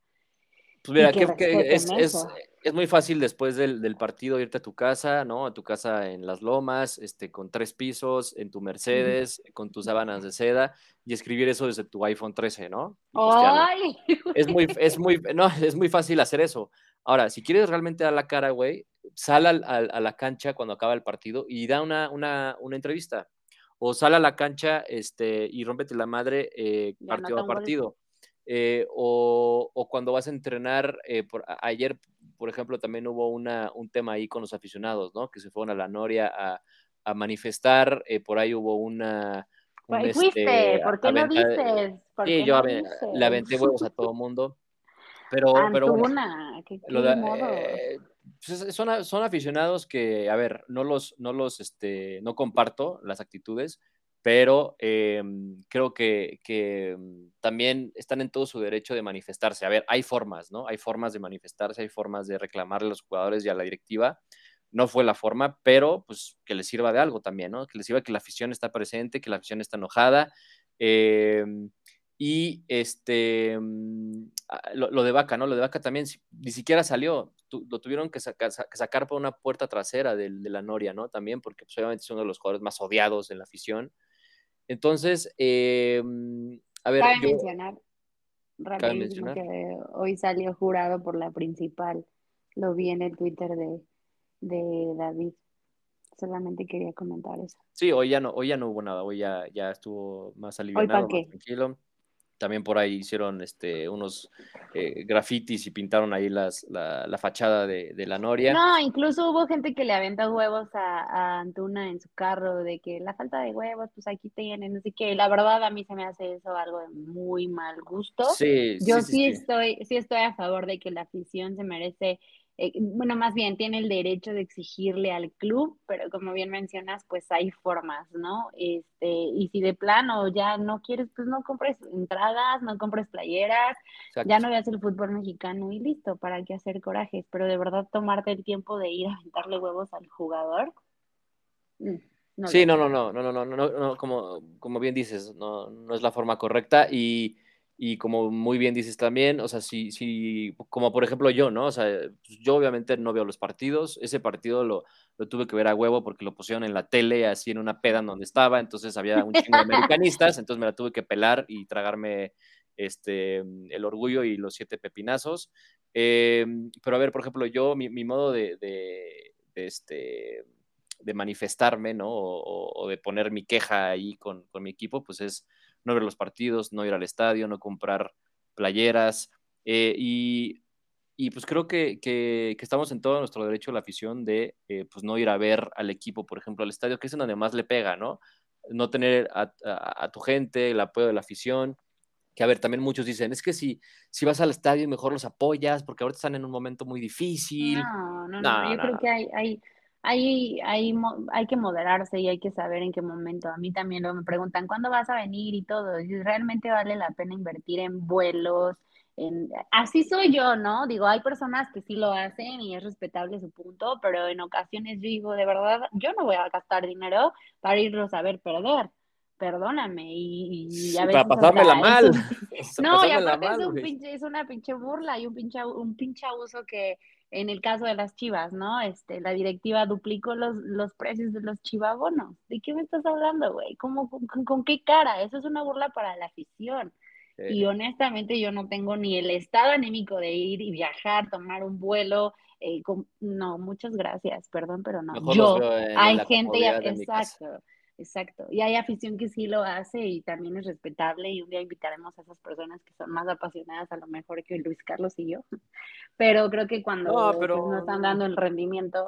Pues mira, que, es, es, es, muy fácil después del, del, partido irte a tu casa, ¿no? A tu casa en Las Lomas, este, con tres pisos, en tu Mercedes, con tus sábanas de seda, y escribir eso desde tu iPhone 13, ¿no? ¡Ay! Es muy, es muy, no, es muy fácil hacer eso. Ahora, si quieres realmente dar la cara, güey, sal a, a, la cancha cuando acaba el partido y da una, una, una entrevista. O sal a la cancha este, y rómpete la madre eh, partido a partido. Eh, o, cuando vas a entrenar, eh, por, ayer, por ejemplo, también hubo una, un tema ahí con los aficionados, ¿no? Que se fueron a la Noria a, manifestar, eh, por ahí hubo una... Un, fuiste, este, ¿por qué no dices? sí, yo le aventé huevos a todo mundo. Pero, pero bueno, pues son, son aficionados que, a ver, no los, no los, este, no comparto las actitudes, pero em, creo que, em, también están en todo su derecho de manifestarse. A ver, hay formas, ¿no? Hay formas de manifestarse, hay formas de reclamar a los jugadores y a la directiva. No fue la forma, pero pues que les sirva de algo también, ¿no? Que les sirva que la afición está presente, que la afición está enojada. Em, y este, mm, ah, lo, de Vaca, ¿no? Lo de Vaca también ni siquiera salió, lo tuvieron que, sacar por una puerta trasera de, la Noria, ¿no? También porque pues, obviamente es uno de los jugadores más odiados en la afición. Entonces, eh, a ver. Cabe mencionar, rapidísimo, que hoy salió jurado por la principal. Lo vi en el Twitter de, de David. Solamente quería comentar eso. Sí, hoy ya no, hoy ya no hubo nada, hoy ya, ya estuvo más aliviado, más tranquilo. También por ahí hicieron este, unos eh, grafitis y pintaron ahí las, la, fachada de, la Noria. No, incluso hubo gente que le aventó huevos a, Antuna en su carro, de que la falta de huevos, pues aquí tienen. Así que la verdad a mí se me hace eso algo de muy mal gusto. Sí, Yo sí, estoy, sí estoy a favor de que la afición se merece eh, bueno, más bien tiene el derecho de exigirle al club, pero como bien mencionas, pues hay formas, ¿no? Este, y si de plano ya no quieres, pues no compres entradas, no compres playeras, ya no veas el fútbol mexicano y listo, ¿para qué hacer corajes? Pero de verdad tomarte el tiempo de ir a aventarle huevos al jugador. Mm, sí, no, no, no, no, no, no, no, no, como, como bien dices, no, no es la forma correcta y y como muy bien dices también, o sea, si, si como por ejemplo yo, ¿no? O sea, pues, yo obviamente no veo los partidos, ese partido lo, tuve que ver a huevo porque lo pusieron en la tele, así en una peda donde estaba, entonces había un chingo de americanistas, entonces me la tuve que pelar y tragarme este, el orgullo y los siete pepinazos. Eh, pero a ver, por ejemplo, yo, mi, mi modo de, de, este, de manifestarme, ¿no? O, o, de poner mi queja ahí con, con mi equipo, pues es no ver los partidos, no ir al estadio, no comprar playeras. Eh, y, pues creo que, estamos en todo nuestro derecho la afición de eh, pues no ir a ver al equipo, por ejemplo, al estadio, que es en donde más le pega, ¿no? No tener a, tu gente, el apoyo de la afición. Que a ver, también muchos dicen, es que si, si vas al estadio mejor los apoyas, porque ahorita están en un momento muy difícil. No, no, no, yo creo que hay, hay, hay, hay, hay que moderarse y hay que saber en qué momento. A mí también me preguntan, ¿cuándo vas a venir y todo? Y realmente vale la pena invertir en vuelos. En... Así soy yo, ¿no? Digo, hay personas que sí lo hacen y es respetable su punto, pero en ocasiones yo digo, de verdad, yo no voy a gastar dinero para irlos a ver perder perdóname. Y, a veces. Para pasármela mal. no, y aparte es, un pinche, es, una pinche burla y un pinche, un pinche abuso que, en el caso de las chivas, ¿no? Este, la directiva duplicó los, los precios de los chivabonos. ¿De qué me estás hablando, güey? ¿Cómo, con, qué cara? Eso es una burla para la afición. Y honestamente yo no tengo ni el estado anímico de ir y viajar, tomar un vuelo. Eh, no, muchas gracias, perdón, pero no. yo, hay gente, exacto. Exacto. Y hay afición que sí lo hace y también es respetable y un día invitaremos a esas personas que son más apasionadas a lo mejor que Luis Carlos y yo. Pero creo que cuando no, pues, no están dando el rendimiento...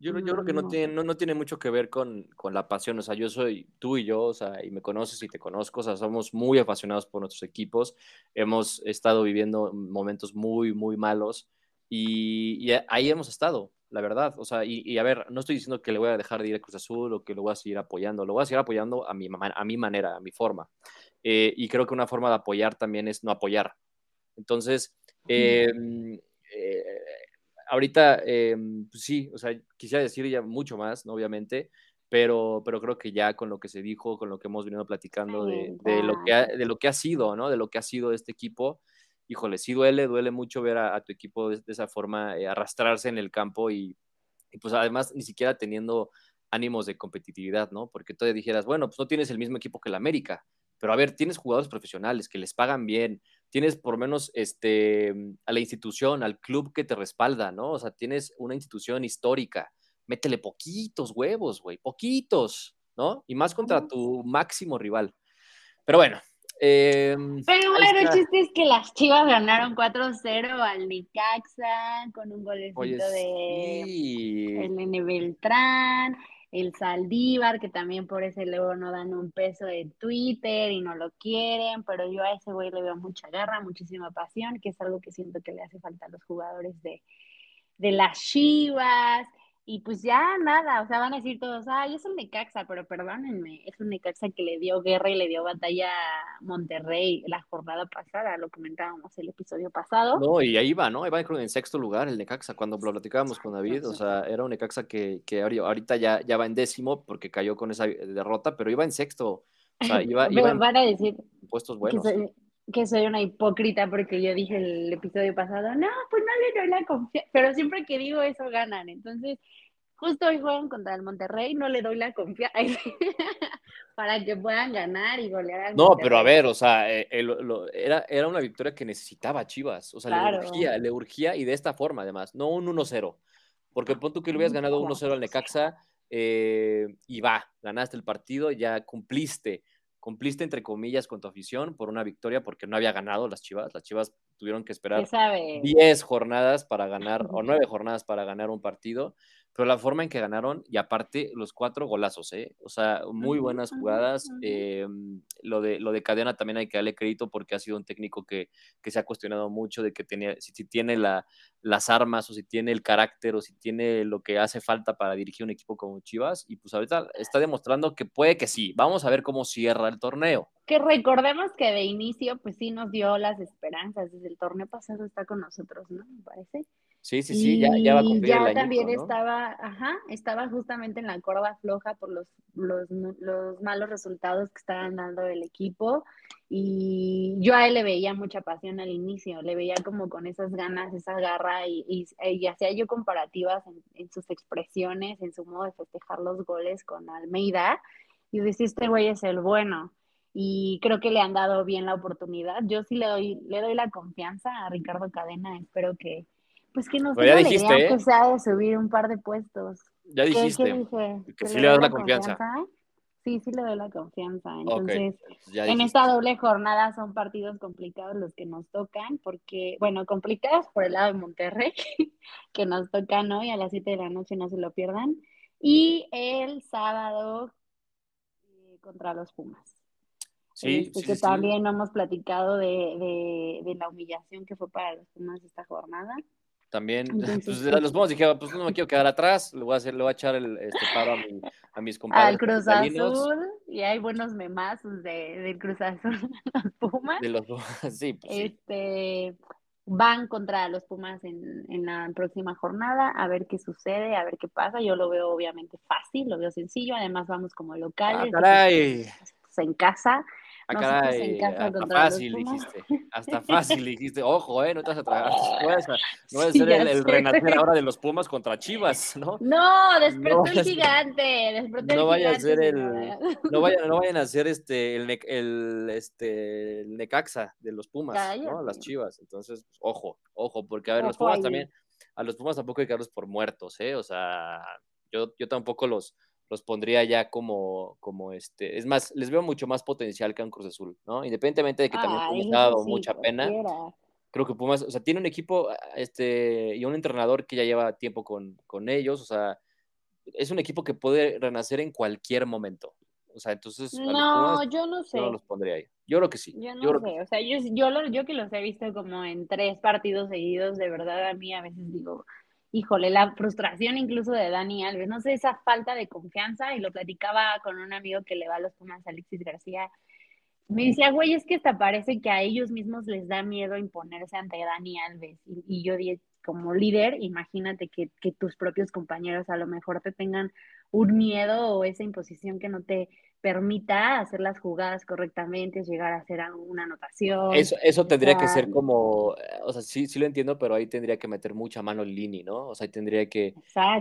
Yo, yo creo que no, tiene, no, no tiene mucho que ver con, con, la pasión, o sea, yo soy tú y yo, o sea, y me conoces y te conozco, o sea, somos muy apasionados por nuestros equipos, hemos estado viviendo momentos muy, muy malos y, y ahí hemos estado, la verdad. O sea, y, a ver, no estoy diciendo que le voy a dejar de ir a Cruz Azul o que lo voy a seguir apoyando, lo voy a seguir apoyando a mi, a mi manera, a mi forma. Eh, y creo que una forma de apoyar también es no apoyar. Entonces, em, eh, ahorita, em, pues sí, o sea, quisiera decir ya mucho más, ¿no? obviamente, pero, pero creo que ya con lo que se dijo, con lo que hemos venido platicando de, de, lo, que ha, de lo que ha sido, ¿no? De lo que ha sido este equipo, híjole, sí duele, duele mucho ver a, tu equipo de, esa forma eh, arrastrarse en el campo y, pues además ni siquiera teniendo ánimos de competitividad, ¿no? Porque tú dijeras, bueno, pues no tienes el mismo equipo que el América, pero a ver, tienes jugadores profesionales que les pagan bien, tienes por lo menos este, a la institución, al club que te respalda, ¿no? O sea, tienes una institución histórica, métele poquitos huevos, güey, poquitos, ¿no? Y más contra tu máximo rival. Pero bueno, Em, Pero bueno, el chiste es que las Chivas ganaron 4-0 al Nicaxa con un golecito de el Nene Beltrán, el Saldívar, que también por ese luego no dan un peso de Twitter y no lo quieren, pero yo a ese güey le veo mucha garra, muchísima pasión, que es algo que siento que le hace falta a los jugadores de, de las Chivas. Y pues ya nada, o sea, van a decir todos, ay, es un Necaxa, pero perdónenme, es un Necaxa que le dio guerra y le dio batalla a Monterrey la jornada pasada, lo comentábamos el episodio pasado. No, y ahí va, ¿no? Ahí va en sexto lugar el Necaxa, cuando lo platicábamos con David, o sea, era un Necaxa que, que ahorita ya, ya va en décimo porque cayó con esa derrota, pero iba en sexto. O sea, iba, iba van a decir puestos buenos que soy una hipócrita porque yo dije el episodio pasado, no, pues no le doy la confianza, pero siempre que digo eso ganan, entonces justo hoy juegan contra el Monterrey, no le doy la confianza para que puedan ganar y golear al No, pero a ver, o sea, eh, era, era una victoria que necesitaba Chivas, o sea, le urgía, le urgía y de esta forma además, no un 1-0, porque pon tú que le hubieras ganado 1-0 al Necaxa eh, y va, ganaste el partido, ya cumpliste, cumpliste entre comillas con tu afición por una victoria porque no había ganado las Chivas. Las Chivas tuvieron que esperar 10 jornadas para ganar o 9 jornadas para ganar un partido pero la forma en que ganaron y aparte los cuatro golazos, ¿eh? O sea, muy buenas jugadas. Eh, lo, de, lo de Cadena también hay que darle crédito porque ha sido un técnico que, que se ha cuestionado mucho de que tenía, si, si tiene la, las armas o si tiene el carácter o si tiene lo que hace falta para dirigir un equipo como Chivas y pues ahorita está demostrando que puede que sí. Vamos a ver cómo cierra el torneo. Que recordemos que de inicio pues sí nos dio las esperanzas. Desde el torneo pasado está con nosotros, ¿no? Me parece. Sí, sí, sí, ya, ya va a cumplir ya también estaba, ajá, estaba justamente en la corda floja por los, los, los, malos resultados que estaban dando el equipo y yo a él le veía mucha pasión al inicio, le veía como con esas ganas, esa garra y, y, hacía yo comparativas en, sus expresiones, en su modo de festejar los goles con Almeida y decía, este güey es el bueno y creo que le han dado bien la oportunidad. Yo sí le doy, le doy la confianza a Ricardo Cadena, espero que pues que nos ya dijiste, ¿eh? sea de subir un par de puestos. Ya dijiste. Que sí le das la confianza? Sí, sí le doy la confianza. Entonces, en esta doble jornada son partidos complicados los que nos tocan, porque, bueno, complicados por el lado de Monterrey, que nos tocan hoy a las 7 de la noche, no se lo pierdan. Y el sábado eh, contra los Pumas. Sí, este, que también hemos platicado de, de, de, la humillación que fue para los Pumas esta jornada. También, pues, los Pumas dijeron, pues no me quiero quedar atrás, le voy a hacer, le voy a echar el este paro a, mi, a mis compadres. Al Cruz Azul, y hay buenos memazos de, del Cruz Azul, los Pumas. De los sí, pues, este, Van contra los Pumas en, en la próxima jornada, a ver qué sucede, a ver qué pasa. Yo lo veo obviamente fácil, lo veo sencillo, además vamos como locales. Ah, caray. Pues, en casa, Ah, caray, hasta fácil dijiste, hasta fácil dijiste, ojo, eh, no te vas a tragar, no vas a, no vas a ser el, renacer ahora de los Pumas contra Chivas, ¿no? No, despertó el gigante, despertó no vaya a ser el, no vayan, no vayan a ser este, el, el, este, el Necaxa de los Pumas, ¿no? Las Chivas, entonces, pues, ojo, ojo, porque a ver, los Pumas también, a los Pumas tampoco hay que darlos por muertos, eh, o sea, yo, yo tampoco los los pondría ya como, como este, es más, les veo mucho más potencial que a un Cruz Azul, ¿no? Independientemente de que también Pumas ha dado mucha pena. Creo que Pumas, o sea, tiene un equipo este, y un entrenador que ya lleva tiempo con, con ellos, o sea, es un equipo que puede renacer en cualquier momento. O sea, entonces. No, yo no sé. Yo los pondría ahí. Yo creo que sí. Yo no sé. O sea, yo, yo, yo que los he visto como en tres partidos seguidos, de verdad a mí a veces digo, híjole, la frustración incluso de Dani Alves, no sé, esa falta de confianza, y lo platicaba con un amigo que le va a los Pumas, Alexis García, me decía, güey, es que hasta parece que a ellos mismos les da miedo imponerse ante Dani Alves, y, yo dije, como líder, imagínate que, que tus propios compañeros a lo mejor te tengan un miedo o esa imposición que no te permita hacer las jugadas correctamente, llegar a hacer una anotación. Eso, eso tendría que ser como, eh, o sea, sí, sí lo entiendo, pero ahí tendría que meter mucha mano Lini, ¿no? O sea, ahí tendría que,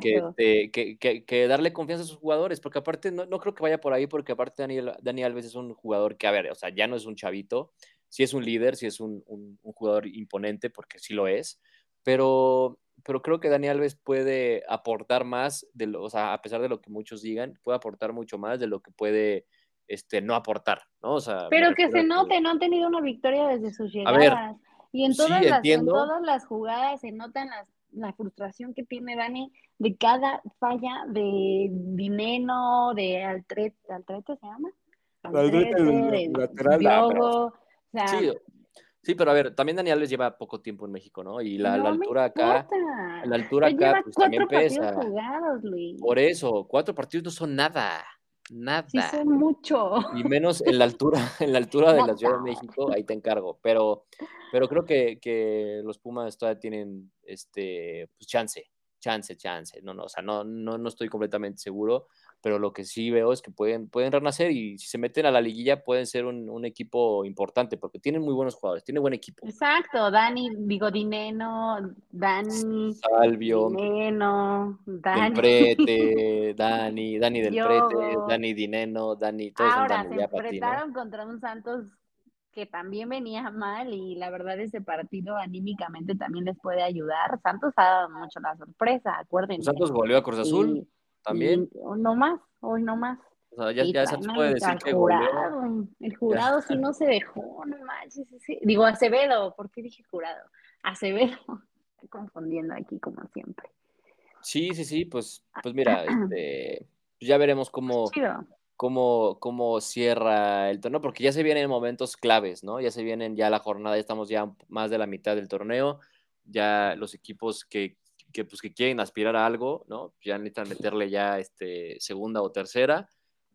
este, que, que, que, darle confianza a sus jugadores, porque aparte no, no creo que vaya por ahí, porque aparte Daniel, Dani Alves es un jugador que, a ver, o sea, ya no es un chavito, sí es un líder, sí es un, un, un jugador imponente, porque sí lo es, pero pero creo que Dani Alves puede aportar más, de lo, o sea, a pesar de lo que muchos digan, puede aportar mucho más de lo que puede este, no aportar, ¿no? O sea, pero que se note, no han tenido una victoria desde sus llegadas. y en todas, las, en todas las jugadas se nota la frustración que tiene Dani de cada falla de Dineno, de Altrete, ¿Altrete se llama? Altrete, de, lateral, o sea, sí, Sí, pero a ver, también Daniel les lleva poco tiempo en México, ¿no? Y la, altura acá, la altura acá, pues también pesa. Jugados, Luis. Por eso, cuatro partidos no son nada, nada. Sí son mucho. Y menos en la altura, en la altura de la Ciudad de México, ahí te encargo. Pero, pero creo que, que los Pumas todavía tienen este pues chance, chance, chance. No, no, o sea, no, no, no estoy completamente seguro pero lo que sí veo es que pueden, pueden renacer y si se meten a la liguilla pueden ser un, equipo importante porque tienen muy buenos jugadores, tiene buen equipo. Exacto, Dani Bigodineno, Dani Salvio, Dineno, Dani del Prete, Dani, Dani del Prete, Dani Dineno, Dani, todos Ahora, se enfrentaron contra un Santos que también venía mal y la verdad ese partido anímicamente también les puede ayudar. Santos ha dado mucho la sorpresa, acuérdense. Santos volvió a Cruz Azul. También. no más, hoy no más. O sea, ya, se puede decir que jurado, El jurado sí no se dejó, no manches. Digo, Acevedo, ¿por qué dije jurado? Acevedo. Estoy confundiendo aquí como siempre. Sí, sí, sí, pues, pues mira, este, pues ya veremos cómo, cómo, cómo cierra el torneo, porque ya se vienen momentos claves, ¿no? Ya se vienen ya la jornada, ya estamos ya más de la mitad del torneo, ya los equipos que, que, pues, que quieren aspirar a algo, ¿no? Ya necesitan meterle ya este, segunda o tercera.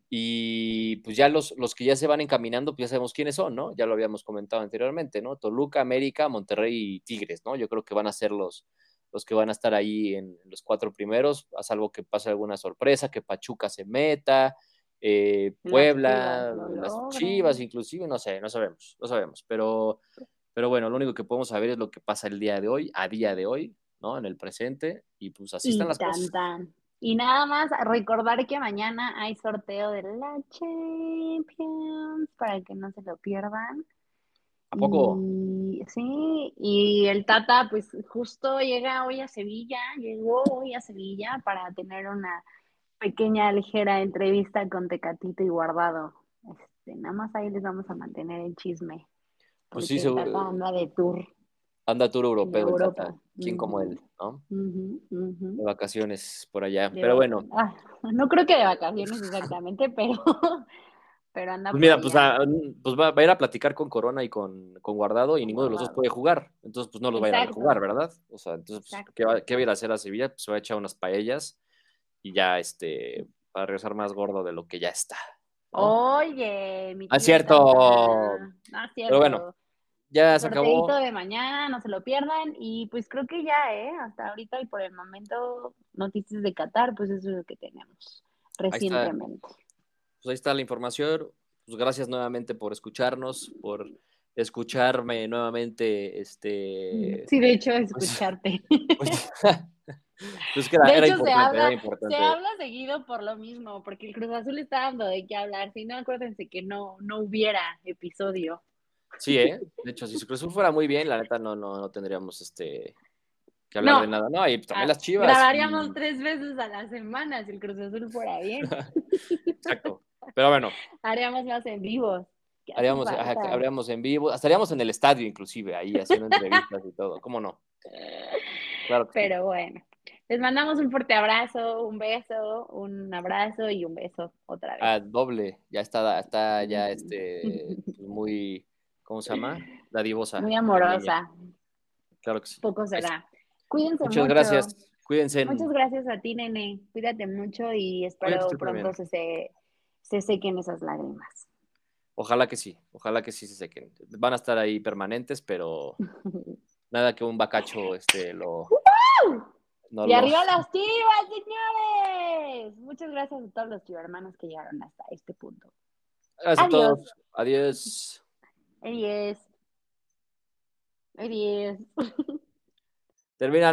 Y pues ya los, los que ya se van encaminando, pues ya sabemos quiénes son, ¿no? Ya lo habíamos comentado anteriormente, ¿no? Toluca, América, Monterrey y Tigres, ¿no? Yo creo que van a ser los, los que van a estar ahí en, los cuatro primeros, a salvo que pase alguna sorpresa, que Pachuca se meta, eh, Puebla, las Chivas, inclusive, no sé, no sabemos, no sabemos, pero, pero bueno, lo único que podemos saber es lo que pasa el día de hoy, a día de hoy, ¿no? En el presente, y pues así están las cosas. Y nada más recordar que mañana hay sorteo de la Champions para que no se lo pierdan. ¿A poco? sí, y el Tata pues justo llega hoy a Sevilla, llegó hoy a Sevilla para tener una pequeña ligera entrevista con Tecatito y Guardado. Este, nada más ahí les vamos a mantener el chisme. Pues sí, seguro. anda de tour. Anda tour europeo, Tata. ¿Quién como él, no? De vacaciones por allá. pero bueno. Ah, no creo que de vacaciones exactamente, pero pero anda pues mira, pues, pues va, a ir a platicar con Corona y con, con Guardado y ninguno de los dos puede jugar. Entonces, pues no los va a ir a jugar, ¿verdad? O sea, entonces, pues, ¿qué, va, ¿qué, va, a ir a hacer a Sevilla? Pues se va a echar unas paellas y ya, este, para regresar más gordo de lo que ya está. Oye, mi ah, cierto. Ah, cierto. Pero bueno, ya se acabó. de mañana, no se lo pierdan. Y pues creo que ya, ¿eh? Hasta ahorita y por el momento, noticias de Qatar, pues eso es lo que tenemos recientemente pues ahí está la información. Pues gracias nuevamente por escucharnos, por escucharme nuevamente. Este, sí, de hecho, escucharte. Pues, pues que era, importante, se habla, Se habla seguido por lo mismo, porque el Cruz Azul está dando de qué hablar. Si no, acuérdense que no, no hubiera episodio. Sí, ¿eh? De hecho, si Cruz Azul fuera muy bien, la neta no, no, no tendríamos este que hablar de nada. No, y también ah, las chivas. Grabaríamos tres veces a la semana si el Cruz Azul fuera bien. Exacto. Pero bueno. Haríamos más en vivo. Haríamos, habríamos en vivo, estaríamos en el estadio inclusive, ahí haciendo entrevistas y todo, ¿cómo no? Claro Pero bueno, les mandamos un fuerte abrazo, un beso, un abrazo y un beso otra vez. Ah, doble, ya está, está ya este, muy, ¿cómo se llama? La divosa. Muy amorosa. Claro que sí. Poco será. Cuídense Muchas mucho. gracias. Cuídense. Muchas gracias a ti, nene. Cuídate mucho y espero pronto se, se sequen esas lágrimas. Ojalá que sí, ojalá que sí se sequen. Van a estar ahí permanentes, pero nada que un bacacho este, lo... y arriba las chivas, señores. Muchas gracias a todos los hermanos que llegaron hasta este punto. Gracias a todos. Adiós. Adiós. Adiós. Termina la